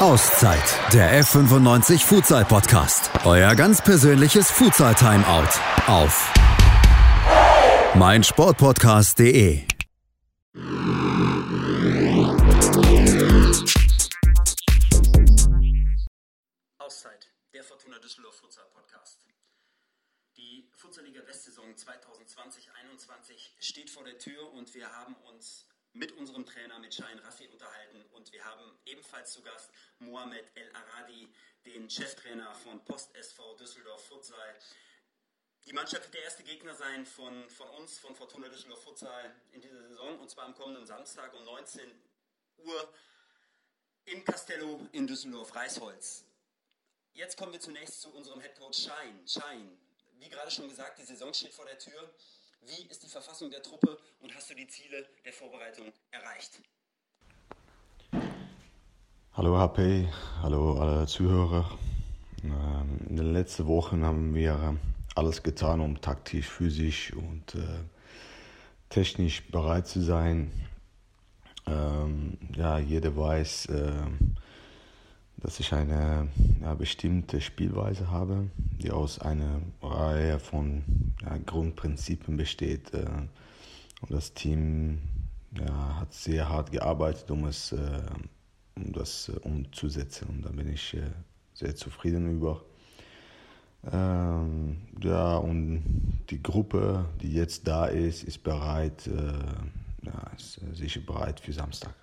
Auszeit, der F95 Futsal Podcast. Euer ganz persönliches Futsal Timeout auf meinsportpodcast.de. Auszeit, der Fortuna Düsseldorf Futsal Podcast. Die Futsalliga Westsaison 2020-21 steht vor der Tür und wir haben uns mit unserem Trainer, mit Schein Raffi unterhalten und wir haben ebenfalls zu Gast Mohamed El Aradi, den Cheftrainer von Post SV Düsseldorf Futsal. Die Mannschaft wird der erste Gegner sein von, von uns, von Fortuna Düsseldorf Futsal in dieser Saison und zwar am kommenden Samstag um 19 Uhr im Castello in Düsseldorf-Reisholz. Jetzt kommen wir zunächst zu unserem Headcoach Schein. Schein, wie gerade schon gesagt, die Saison steht vor der Tür. Wie ist die Verfassung der Truppe und hast du die Ziele der Vorbereitung erreicht? Hallo HP, hallo alle Zuhörer. Ähm, in den letzten Wochen haben wir alles getan, um taktisch, physisch und äh, technisch bereit zu sein. Ähm, ja, jeder weiß, äh, dass ich eine ja, bestimmte Spielweise habe, die aus einer Reihe von ja, Grundprinzipien besteht. Äh, und das Team ja, hat sehr hart gearbeitet, um, es, äh, um das äh, umzusetzen. Und da bin ich sehr zufrieden über. Ähm, ja, und die Gruppe, die jetzt da ist, ist bereit, äh, ja, ist sicher bereit für Samstag.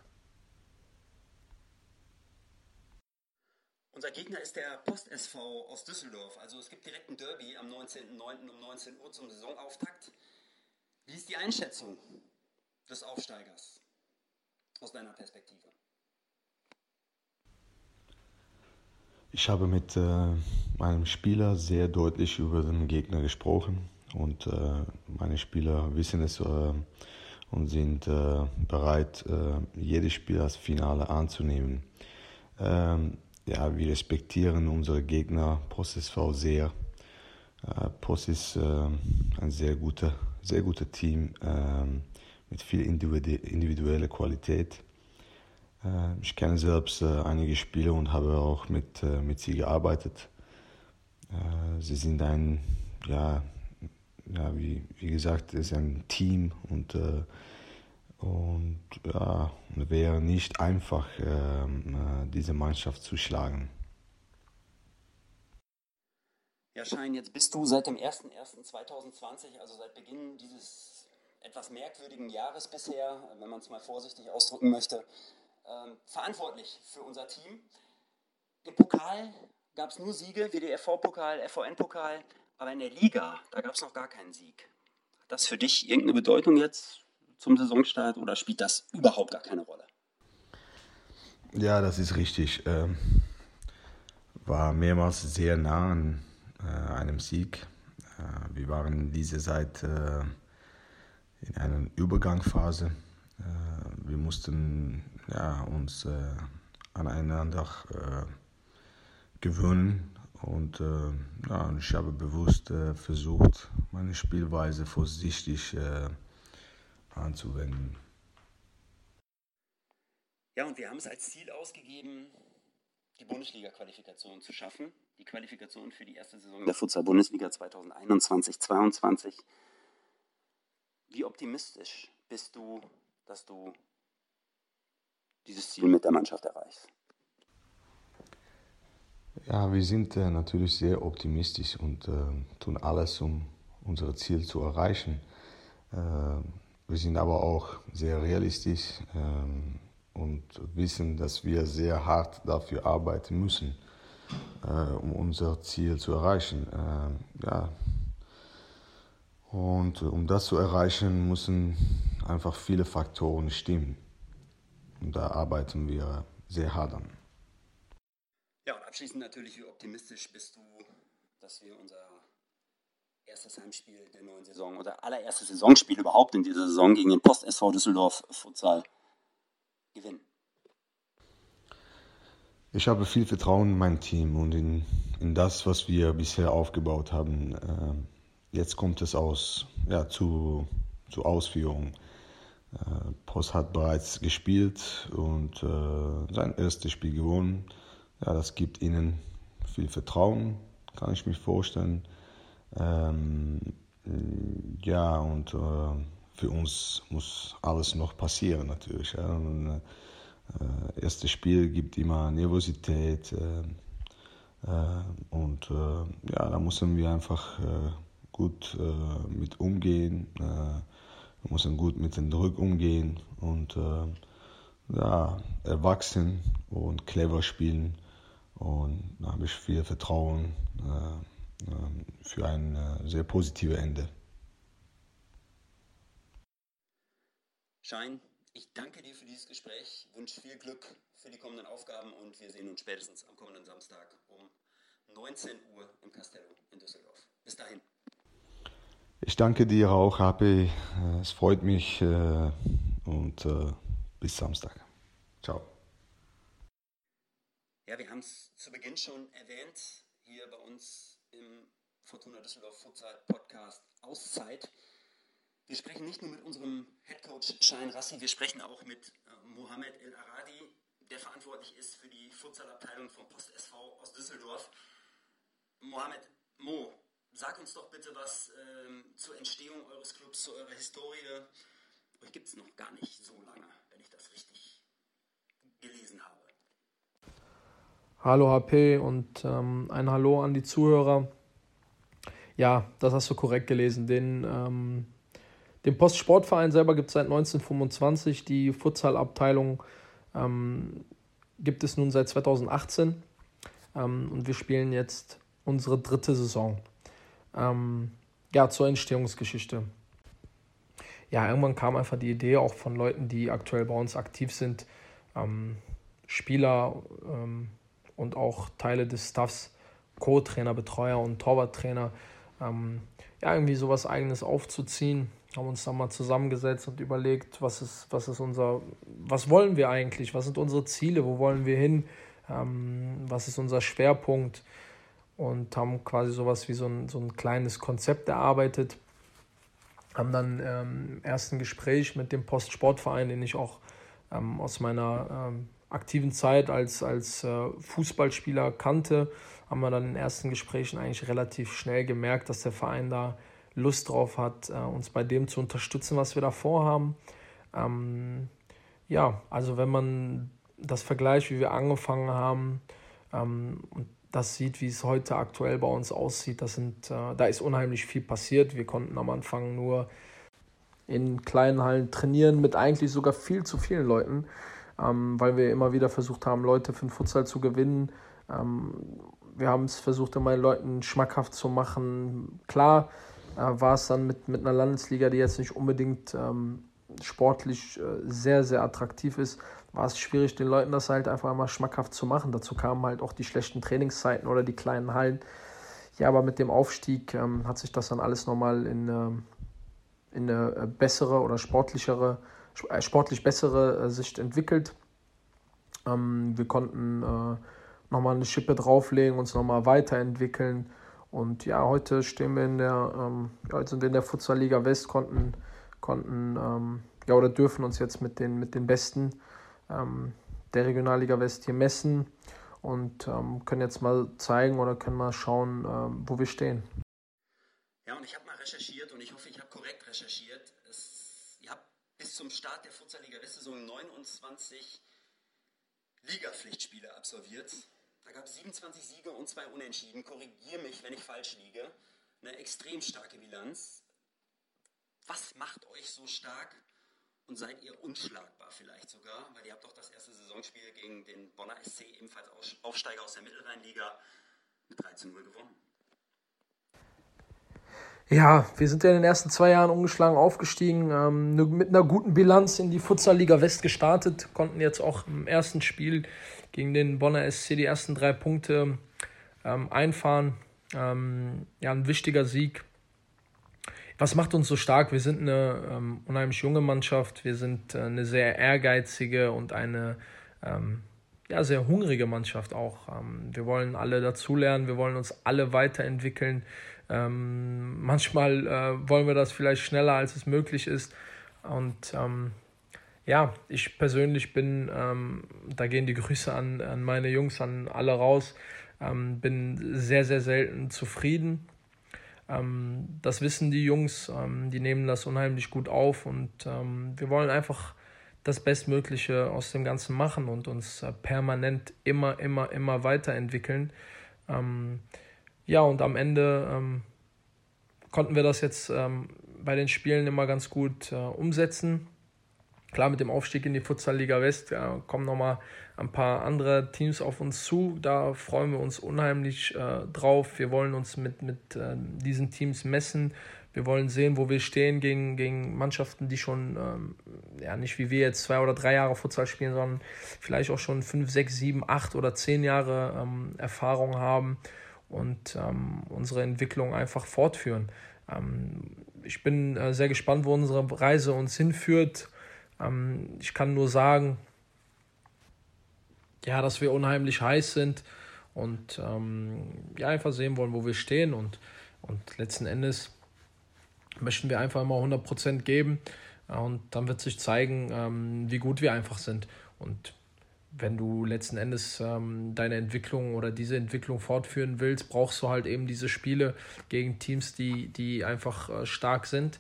Unser Gegner ist der Post SV aus Düsseldorf. Also es gibt direkt ein Derby am 19.09. um 19 Uhr zum Saisonauftakt. Wie ist die Einschätzung des Aufsteigers aus deiner Perspektive? Ich habe mit äh, meinem Spieler sehr deutlich über den Gegner gesprochen und äh, meine Spieler wissen es äh, und sind äh, bereit, äh, jedes Spiel als Finale anzunehmen. Ähm, ja, wir respektieren unsere Gegner, Post SV sehr. Äh, Post ist äh, ein sehr guter, sehr guter Team äh, mit viel individueller Qualität. Äh, ich kenne selbst äh, einige Spieler und habe auch mit, äh, mit sie gearbeitet. sie sind ein, ja, ja wie, wie gesagt, es ist ein Team und und ja, wäre nicht einfach, ähm, äh, diese Mannschaft zu schlagen. Ja, Schein, jetzt bist du seit dem 01.01.2020, also seit Beginn dieses etwas merkwürdigen Jahres bisher, wenn man es mal vorsichtig ausdrücken möchte, ähm, verantwortlich für unser Team. Im Pokal gab es nur Siege, WDFV-Pokal, FVN-Pokal, aber in der Liga, da gab es noch gar keinen Sieg. Hat das für dich irgendeine Bedeutung jetzt? Zum Saisonstart oder spielt das überhaupt gar keine Rolle? Ja, das ist richtig. Ähm, war mehrmals sehr nah an äh, einem Sieg. Äh, wir waren diese Zeit äh, in einer Übergangsphase. Äh, wir mussten ja, uns äh, aneinander äh, gewöhnen und ja, ich habe bewusst versucht, meine Spielweise vorsichtig zu anzuwenden. Ja, und wir haben es als Ziel ausgegeben, die Bundesliga-Qualifikation zu schaffen. Die Qualifikation für die erste Saison der Futsal-Bundesliga 2021-22. Wie optimistisch bist du, dass du dieses Ziel mit der Mannschaft erreichst? Ja, wir sind äh, natürlich sehr optimistisch und äh, tun alles, um unser Ziel zu erreichen. Äh, wir sind aber auch sehr realistisch ähm, und wissen, dass wir sehr hart dafür arbeiten müssen, äh, um unser Ziel zu erreichen. Äh, ja. Und um das zu erreichen, müssen einfach viele Faktoren stimmen. Und da arbeiten wir sehr hart an. Ja, und abschließend natürlich, wie optimistisch bist du, dass wir unser erstes Heimspiel der neuen Saison oder allererste Saisonspiel überhaupt in dieser Saison gegen den Post SV Düsseldorf Futsal gewinnen? Ich habe viel Vertrauen in mein Team und in, in das, was wir bisher aufgebaut haben. Ähm, jetzt kommt es aus, ja, zu, zu Ausführung. Äh, Post hat bereits gespielt und äh, sein erstes Spiel gewonnen. Ja, das gibt ihnen viel Vertrauen, kann ich mir vorstellen. Ähm, ja, und äh, für uns muss alles noch passieren natürlich. Ja. Und, äh, erstes Spiel gibt immer Nervosität äh, äh und äh, ja, da müssen wir einfach äh, gut mit umgehen. wir müssen gut mit dem Druck umgehen und ja, erwachsen und clever spielen. Und da habe ich viel Vertrauen für ein sehr positives Ende. Schein, ich danke dir für dieses Gespräch, wünsche viel Glück für die kommenden Aufgaben und wir sehen uns spätestens am kommenden Samstag um 19 Uhr im Castello in Düsseldorf. Bis dahin. Ich danke dir auch, Happy. Es freut mich äh, und äh, bis Samstag. Ciao. Ja, wir haben es zu Beginn schon erwähnt, hier bei uns im Fortuna Düsseldorf Futsal Podcast Auszeit. Wir sprechen nicht nur mit unserem Headcoach Schein Rassi, wir sprechen auch mit äh, Mohamed El Aradi, der verantwortlich ist für die Futsalabteilung vom Post SV aus Düsseldorf. Mohamed, Mo, sag uns doch bitte was ähm, zur Entstehung eures Clubs, zu eurer Historie. Euch gibt es noch gar nicht so lange, wenn ich das richtig gelesen habe. Hallo HP und ähm, ein Hallo an die Zuhörer. Ja, das hast du korrekt gelesen. Den ähm, den Postsportverein selber gibt es seit 1925. Die Futsalabteilung ähm, gibt es nun seit 2018. Ähm, und wir spielen jetzt unsere dritte Saison. Ähm, ja, zur Entstehungsgeschichte. Ja, irgendwann kam einfach die Idee auch von Leuten, die aktuell bei uns aktiv sind, ähm, Spieler ähm, und auch Teile des Staffs, Co-Trainer, Betreuer und Torwarttrainer, ähm, ja, irgendwie sowas Eigenes aufzuziehen. Haben uns dann mal zusammengesetzt und überlegt, was ist, was ist unser, was wollen wir eigentlich, was sind unsere Ziele, wo wollen wir hin, ähm, was ist unser Schwerpunkt? Und haben quasi sowas wie so ein, so ein kleines Konzept erarbeitet. Haben dann ähm, im ersten Gespräch mit dem Postsportverein, den ich auch ähm, aus meiner ähm, aktiven Zeit als, als äh, Fußballspieler kannte, haben wir dann in den ersten Gesprächen eigentlich relativ schnell gemerkt, dass der Verein da Lust drauf hat, äh, uns bei dem zu unterstützen, was wir da vorhaben. Ähm, ja, also wenn man das vergleicht, wie wir angefangen haben ähm, und das sieht, wie es heute aktuell bei uns aussieht, das sind, äh, da ist unheimlich viel passiert. Wir konnten am Anfang nur in kleinen Hallen trainieren mit eigentlich sogar viel zu vielen Leuten, ähm, weil wir immer wieder versucht haben, Leute für den Futsal zu gewinnen. Ähm, wir haben es versucht, immer Leuten schmackhaft zu machen. Klar, äh, war es dann mit, mit einer Landesliga, die jetzt nicht unbedingt ähm, sportlich äh, sehr, sehr attraktiv ist, war es schwierig, den Leuten das halt einfach mal schmackhaft zu machen. Dazu kamen halt auch die schlechten Trainingszeiten oder die kleinen Hallen. Ja, aber mit dem Aufstieg ähm, hat sich das dann alles nochmal in, äh, in eine äh, bessere oder sportlichere, äh, sportlich bessere äh, Sicht entwickelt. Ähm, wir konnten äh, nochmal eine Schippe drauflegen, uns nochmal weiterentwickeln und ja, heute stehen wir in der, ähm, ja, der Futsal-Liga West, konnten, konnten ähm, ja, oder dürfen uns jetzt mit den, mit den Besten ähm, der Regionalliga West hier messen und ähm, können jetzt mal zeigen oder können mal schauen, ähm, wo wir stehen. Ja, und ich habe mal recherchiert und ich hoffe, ich habe korrekt recherchiert. Es, ihr habt bis zum Start der Futsal-Liga West Saison 29 Ligapflichtspiele absolviert. Da gab es 27 Siege und zwei Unentschieden. Korrigiere mich, wenn ich falsch liege. Eine extrem starke Bilanz. Was macht euch so stark? Und seid ihr unschlagbar vielleicht sogar? Weil ihr habt doch das erste Saisonspiel gegen den Bonner SC, ebenfalls Aufsteiger aus der Mittelrheinliga, mit 13 0 gewonnen. Ja, wir sind ja in den ersten zwei Jahren ungeschlagen aufgestiegen, ähm, mit einer guten Bilanz in die Futsal-Liga West gestartet, konnten jetzt auch im ersten Spiel gegen den Bonner SC die ersten drei Punkte ähm, einfahren. Ähm, ja, ein wichtiger Sieg. Was macht uns so stark? Wir sind eine ähm, unheimlich junge Mannschaft, wir sind äh, eine sehr ehrgeizige und eine ähm, ja, sehr hungrige Mannschaft auch. Ähm, wir wollen alle dazulernen, wir wollen uns alle weiterentwickeln. Ähm, manchmal äh, wollen wir das vielleicht schneller, als es möglich ist. Und ähm, ja, ich persönlich bin, ähm, da gehen die Grüße an, an meine Jungs, an alle raus, ähm, bin sehr, sehr selten zufrieden. Ähm, das wissen die Jungs, ähm, die nehmen das unheimlich gut auf und wir wollen einfach das Bestmögliche aus dem Ganzen machen und uns äh, permanent immer, immer, immer weiterentwickeln. Ähm, ja, und am Ende konnten wir das jetzt bei den Spielen immer ganz gut äh, umsetzen. Klar, mit dem Aufstieg in die Futsal-Liga West ja, kommen nochmal ein paar andere Teams auf uns zu. Da freuen wir uns unheimlich äh, drauf. Wir wollen uns mit, mit äh, diesen Teams messen. Wir wollen sehen, wo wir stehen gegen, gegen Mannschaften, die schon, ähm, ja, nicht wie wir jetzt zwei oder drei Jahre Futsal spielen, sondern vielleicht auch schon fünf, sechs, sieben, acht oder zehn Jahre ähm, Erfahrung haben und ähm, unsere Entwicklung einfach fortführen. Ähm, ich bin äh, sehr gespannt, wo unsere Reise uns hinführt. Ähm, ich kann nur sagen, ja, dass wir unheimlich heiß sind und ähm, ja, einfach sehen wollen, wo wir stehen. Und, und letzten Endes möchten wir einfach immer 100% geben. Und dann wird sich zeigen, ähm, wie gut wir einfach sind. Und wenn du letzten Endes ähm, deine Entwicklung oder diese Entwicklung fortführen willst, brauchst du halt eben diese Spiele gegen Teams, die, die einfach äh, stark sind.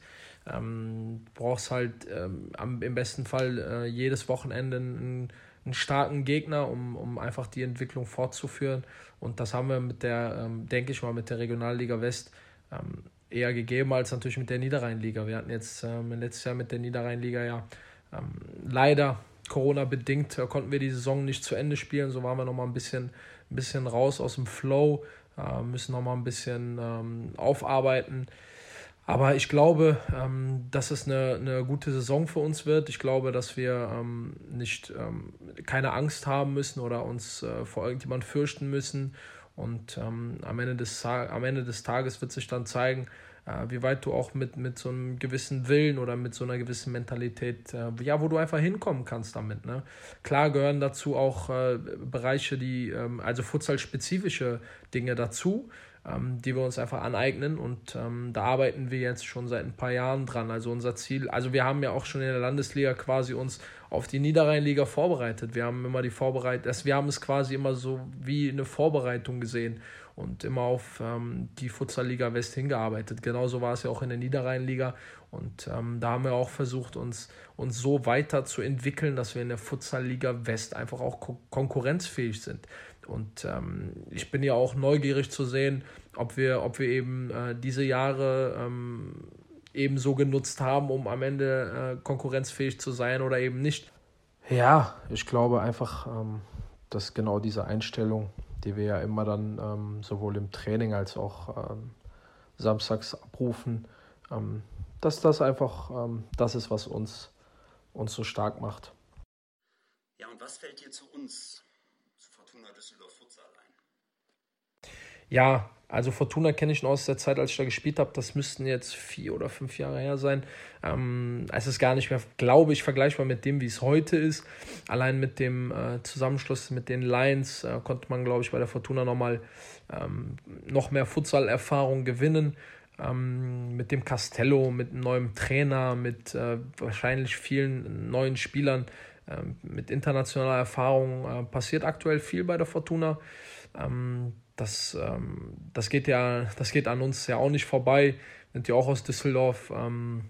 Ähm, brauchst halt ähm, am, im besten Fall äh, jedes Wochenende einen, einen, starken Gegner, um, um einfach die Entwicklung fortzuführen. Und das haben wir mit der, ähm, denke ich mal, mit der Regionalliga West ähm, eher gegeben als natürlich mit der Niederrheinliga. Wir hatten jetzt ähm, letztes Jahr mit der Niederrheinliga ja ähm, leider Corona-bedingt äh, konnten wir die Saison nicht zu Ende spielen. So waren wir nochmal ein bisschen, ein bisschen raus aus dem Flow, äh, müssen nochmal ein bisschen ähm, aufarbeiten. Aber ich glaube, ähm, dass es eine, eine gute Saison für uns wird. Ich glaube, dass wir ähm, nicht keine Angst haben müssen oder uns äh, vor irgendjemand fürchten müssen. Und am, Ende des, am Ende des Tages wird sich dann zeigen, wie weit du auch mit, mit so einem gewissen Willen oder mit so einer gewissen Mentalität, äh, ja, wo du einfach hinkommen kannst damit. Ne? Klar gehören dazu auch äh, Bereiche, die, ähm, also Futsal-spezifische Dinge dazu, ähm, die wir uns einfach aneignen und ähm, da arbeiten wir jetzt schon seit ein paar Jahren dran. Also unser Ziel, also wir haben ja auch schon in der Landesliga quasi uns auf die Niederrheinliga vorbereitet. Wir haben immer die Vorbereitung, also wir haben es quasi immer so wie eine Vorbereitung gesehen und immer auf ähm, die Futsal-Liga West hingearbeitet. Genauso war es ja auch in der Niederrheinliga. Und ähm, da haben wir auch versucht, uns, uns so weiterzuentwickeln, dass wir in der Futsal-Liga West einfach auch ko konkurrenzfähig sind. Und ähm, ich bin ja auch neugierig zu sehen, ob wir, ob wir eben äh, diese Jahre ähm, eben so genutzt haben, um am Ende äh, konkurrenzfähig zu sein oder eben nicht. Ja, ich glaube einfach, ähm, dass genau diese Einstellung die wir ja immer dann ähm, sowohl im Training als auch ähm, samstags abrufen, ähm, dass das einfach ähm, das ist, was uns, uns so stark macht. Ja, und was fällt dir zu uns, zu Fortuna Düsseldorf Futsal ein? Ja, also Fortuna kenne ich noch aus der Zeit, als ich da gespielt habe. Das müssten jetzt vier oder fünf Jahre her sein. Ähm, es ist gar nicht mehr, glaube ich, vergleichbar mit dem, wie es heute ist. Allein mit dem äh, Zusammenschluss mit den Lions äh, konnte man, glaube ich, bei der Fortuna nochmal ähm, noch mehr Futsal-Erfahrung gewinnen. Ähm, mit dem Castello, mit einem neuen Trainer, mit äh, wahrscheinlich vielen neuen Spielern, ähm, mit internationaler Erfahrung äh, passiert aktuell viel bei der Fortuna. Ähm, das, ähm, das geht ja, das geht an uns ja auch nicht vorbei. Wir sind ja auch aus Düsseldorf. Ähm,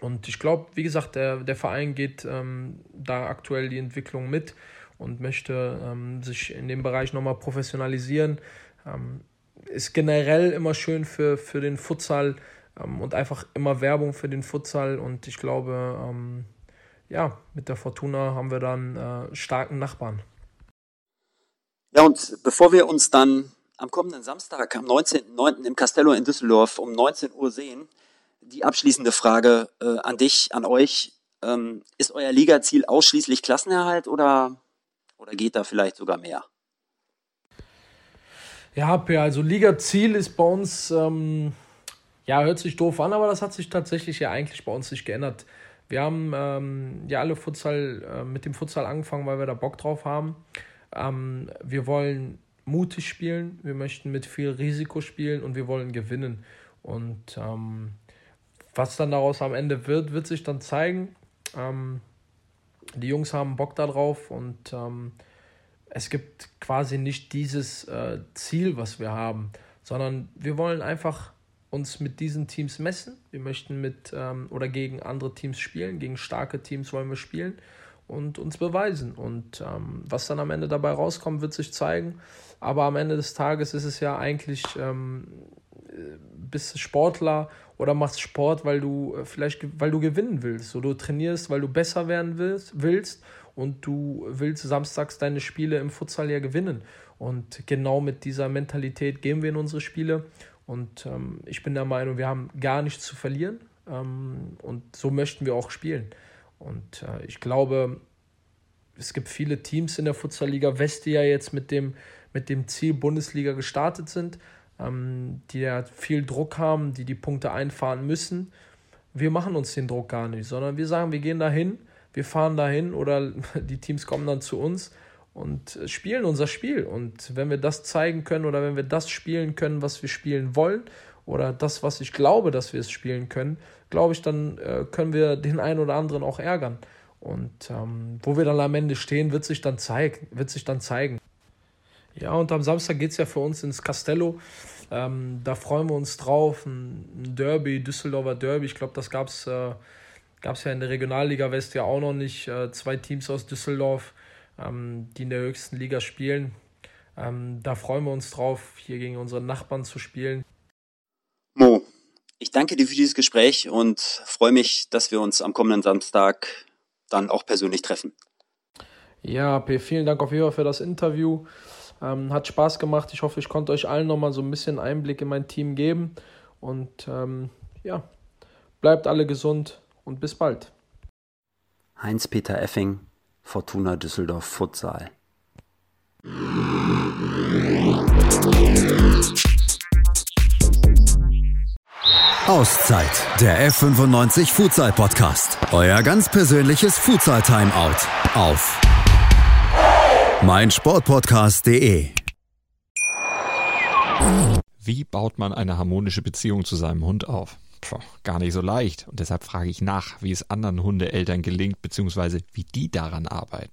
und ich glaube, wie gesagt, der, der Verein geht ähm, da aktuell die Entwicklung mit und möchte ähm, sich in dem Bereich nochmal professionalisieren. Ähm, ist generell immer schön für, für den Futsal ähm, und einfach immer Werbung für den Futsal. Und ich glaube, ja, mit der Fortuna haben wir dann äh, starken Nachbarn. Ja, und bevor wir uns dann am kommenden Samstag, am 19.09. im Castello in Düsseldorf um 19 Uhr sehen, die abschließende Frage äh, an dich, an euch. Ähm, ist euer Ligaziel ausschließlich Klassenerhalt oder, oder geht da vielleicht sogar mehr? Ja, also Ligaziel ist bei uns, ähm, ja, hört sich doof an, aber das hat sich tatsächlich ja eigentlich bei uns nicht geändert. Wir haben ähm, ja alle Futsal, äh, mit dem Futsal angefangen, weil wir da Bock drauf haben. Ähm, wir wollen mutig spielen, wir möchten mit viel Risiko spielen und wir wollen gewinnen. Und ähm, was dann daraus am Ende wird, wird sich dann zeigen. Ähm, die Jungs haben Bock darauf und ähm, es gibt quasi nicht dieses äh, Ziel, was wir haben, sondern wir wollen einfach uns mit diesen Teams messen. Wir möchten mit ähm, oder gegen andere Teams spielen, gegen starke Teams wollen wir spielen und uns beweisen. Und ähm, was dann am Ende dabei rauskommt, wird sich zeigen. Aber am Ende des Tages ist es ja eigentlich, ähm, bist du Sportler oder machst Sport, weil du äh, vielleicht weil du gewinnen willst. Oder du trainierst, weil du besser werden willst, willst und du willst samstags deine Spiele im Futsal ja gewinnen. Und genau mit dieser Mentalität gehen wir in unsere Spiele. Und ähm, ich bin der Meinung, wir haben gar nichts zu verlieren. Ähm, und so möchten wir auch spielen. Und äh, ich glaube, es gibt viele Teams in der Futsalliga West, die ja jetzt mit dem, mit dem Ziel Bundesliga gestartet sind, ähm, die ja viel Druck haben, die die Punkte einfahren müssen. Wir machen uns den Druck gar nicht, sondern wir sagen, wir gehen dahin, wir fahren dahin oder die Teams kommen dann zu uns und spielen unser Spiel. Und wenn wir das zeigen können oder wenn wir das spielen können, was wir spielen wollen oder das, was ich glaube, dass wir es spielen können, glaube ich, dann äh, können wir den einen oder anderen auch ärgern. Und ähm, wo wir dann am Ende stehen, wird sich dann, zeig, wird sich dann zeigen. Ja, und am Samstag geht es ja für uns ins Castello. Ähm, da freuen wir uns drauf. Ein, Derby, Düsseldorfer Derby. Ich glaube, das gab es äh, ja in der Regionalliga West ja auch noch nicht. Äh, zwei Teams aus Düsseldorf, ähm, die in der höchsten Liga spielen. Ähm, da freuen wir uns drauf, hier gegen unsere Nachbarn zu spielen. Mo, ich danke dir für dieses Gespräch und freue mich, dass wir uns am kommenden Samstag dann auch persönlich treffen. Ja, P, vielen Dank auf jeden Fall für das Interview. Ähm, hat Spaß gemacht. Ich hoffe, ich konnte euch allen nochmal so ein bisschen Einblick in mein Team geben. Und ähm, ja, bleibt alle gesund und bis bald. Heinz-Peter Effing, Fortuna Düsseldorf Futsal. Auszeit, der F95 Futsal Podcast. Euer ganz persönliches Futsal Timeout auf meinsportpodcast.de. Wie baut man eine harmonische Beziehung zu seinem Hund auf? Puh, gar nicht so leicht. Und deshalb frage ich nach, wie es anderen Hundeeltern gelingt, beziehungsweise wie die daran arbeiten.